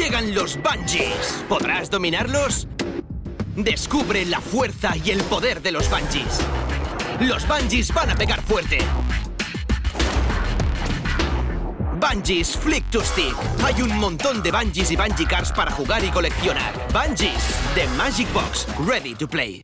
Llegan los Bungees. ¿Podrás dominarlos? Descubre la fuerza y el poder de los Bungees. Los Bungees van a pegar fuerte. Bungees Flick to Stick. Hay un montón de Bungees y Bungee Cars para jugar y coleccionar. Bungees, The Magic Box, ready to play.